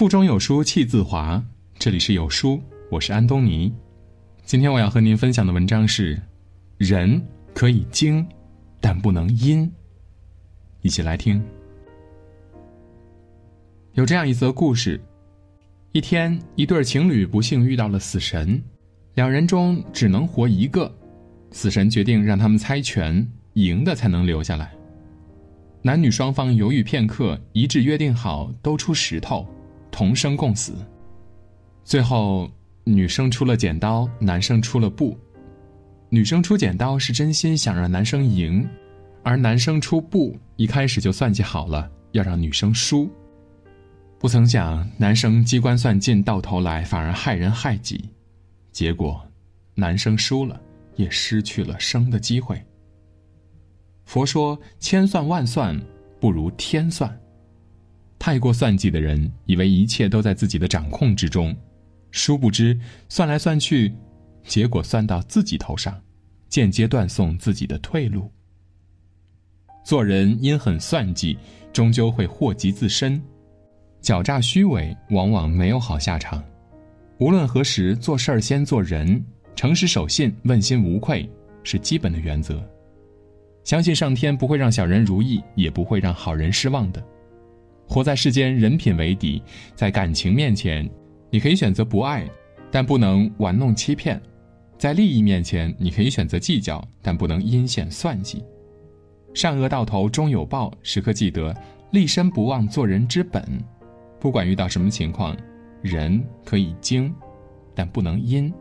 腹中有书气自华。这里是有书，我是安东尼。今天我要和您分享的文章是：人可以精，但不能阴。一起来听。有这样一则故事：一天，一对情侣不幸遇到了死神，两人中只能活一个。死神决定让他们猜拳，赢的才能留下来。男女双方犹豫片刻，一致约定好都出石头。同生共死。最后，女生出了剪刀，男生出了布。女生出剪刀是真心想让男生赢，而男生出布一开始就算计好了要让女生输。不曾想，男生机关算尽，到头来反而害人害己。结果，男生输了，也失去了生的机会。佛说：千算万算，不如天算。太过算计的人，以为一切都在自己的掌控之中，殊不知算来算去，结果算到自己头上，间接断送自己的退路。做人因狠算计，终究会祸及自身，狡诈虚伪往往没有好下场。无论何时做事儿，先做人，诚实守信，问心无愧是基本的原则。相信上天不会让小人如意，也不会让好人失望的。活在世间，人品为底。在感情面前，你可以选择不爱，但不能玩弄欺骗；在利益面前，你可以选择计较，但不能阴险算计。善恶到头终有报，时刻记得立身不忘做人之本。不管遇到什么情况，人可以精，但不能阴。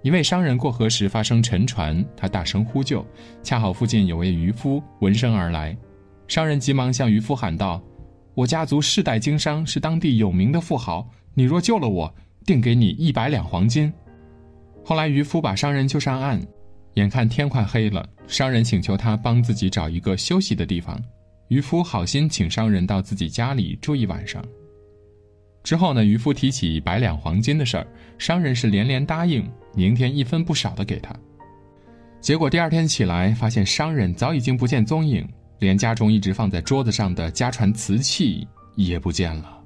一位商人过河时发生沉船，他大声呼救，恰好附近有位渔夫闻声而来。商人急忙向渔夫喊道：“我家族世代经商，是当地有名的富豪。你若救了我，定给你一百两黄金。”后来渔夫把商人救上岸，眼看天快黑了，商人请求他帮自己找一个休息的地方。渔夫好心请商人到自己家里住一晚上。之后呢，渔夫提起百两黄金的事儿，商人是连连答应，明天一分不少的给他。结果第二天起来，发现商人早已经不见踪影。连家中一直放在桌子上的家传瓷器也不见了。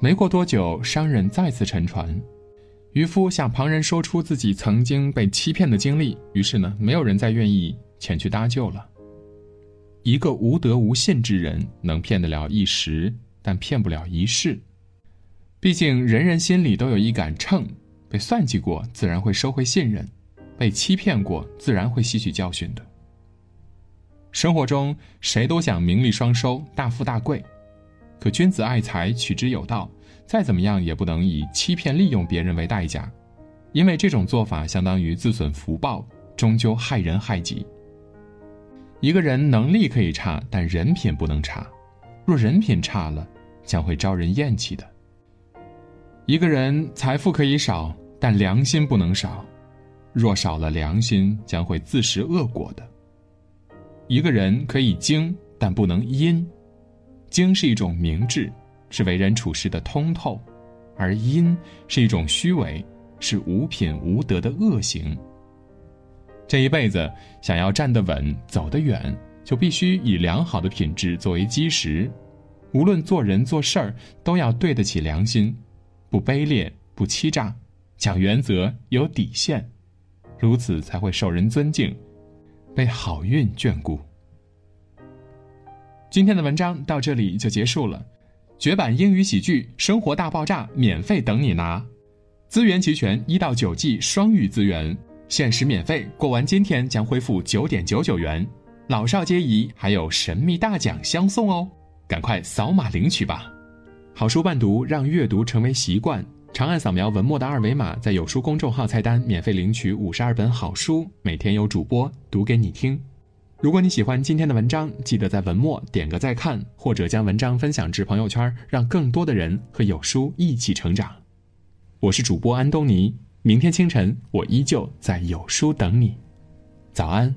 没过多久，商人再次沉船，渔夫向旁人说出自己曾经被欺骗的经历，于是呢，没有人再愿意前去搭救了。一个无德无信之人，能骗得了一时，但骗不了一世。毕竟人人心里都有一杆秤，被算计过，自然会收回信任；被欺骗过，自然会吸取教训的。生活中，谁都想名利双收、大富大贵，可君子爱财，取之有道。再怎么样，也不能以欺骗、利用别人为代价，因为这种做法相当于自损福报，终究害人害己。一个人能力可以差，但人品不能差。若人品差了，将会招人厌弃的。一个人财富可以少，但良心不能少。若少了良心，将会自食恶果的。一个人可以精，但不能阴。精是一种明智，是为人处事的通透；而阴是一种虚伪，是无品无德的恶行。这一辈子想要站得稳、走得远，就必须以良好的品质作为基石。无论做人做事儿，都要对得起良心，不卑劣、不欺诈，讲原则、有底线，如此才会受人尊敬。被好运眷顾。今天的文章到这里就结束了。绝版英语喜剧《生活大爆炸》免费等你拿，资源齐全，一到九季双语资源，限时免费，过完今天将恢复九点九九元，老少皆宜，还有神秘大奖相送哦！赶快扫码领取吧。好书伴读，让阅读成为习惯。长按扫描文末的二维码，在有书公众号菜单免费领取五十二本好书，每天有主播读给你听。如果你喜欢今天的文章，记得在文末点个再看，或者将文章分享至朋友圈，让更多的人和有书一起成长。我是主播安东尼，明天清晨我依旧在有书等你。早安。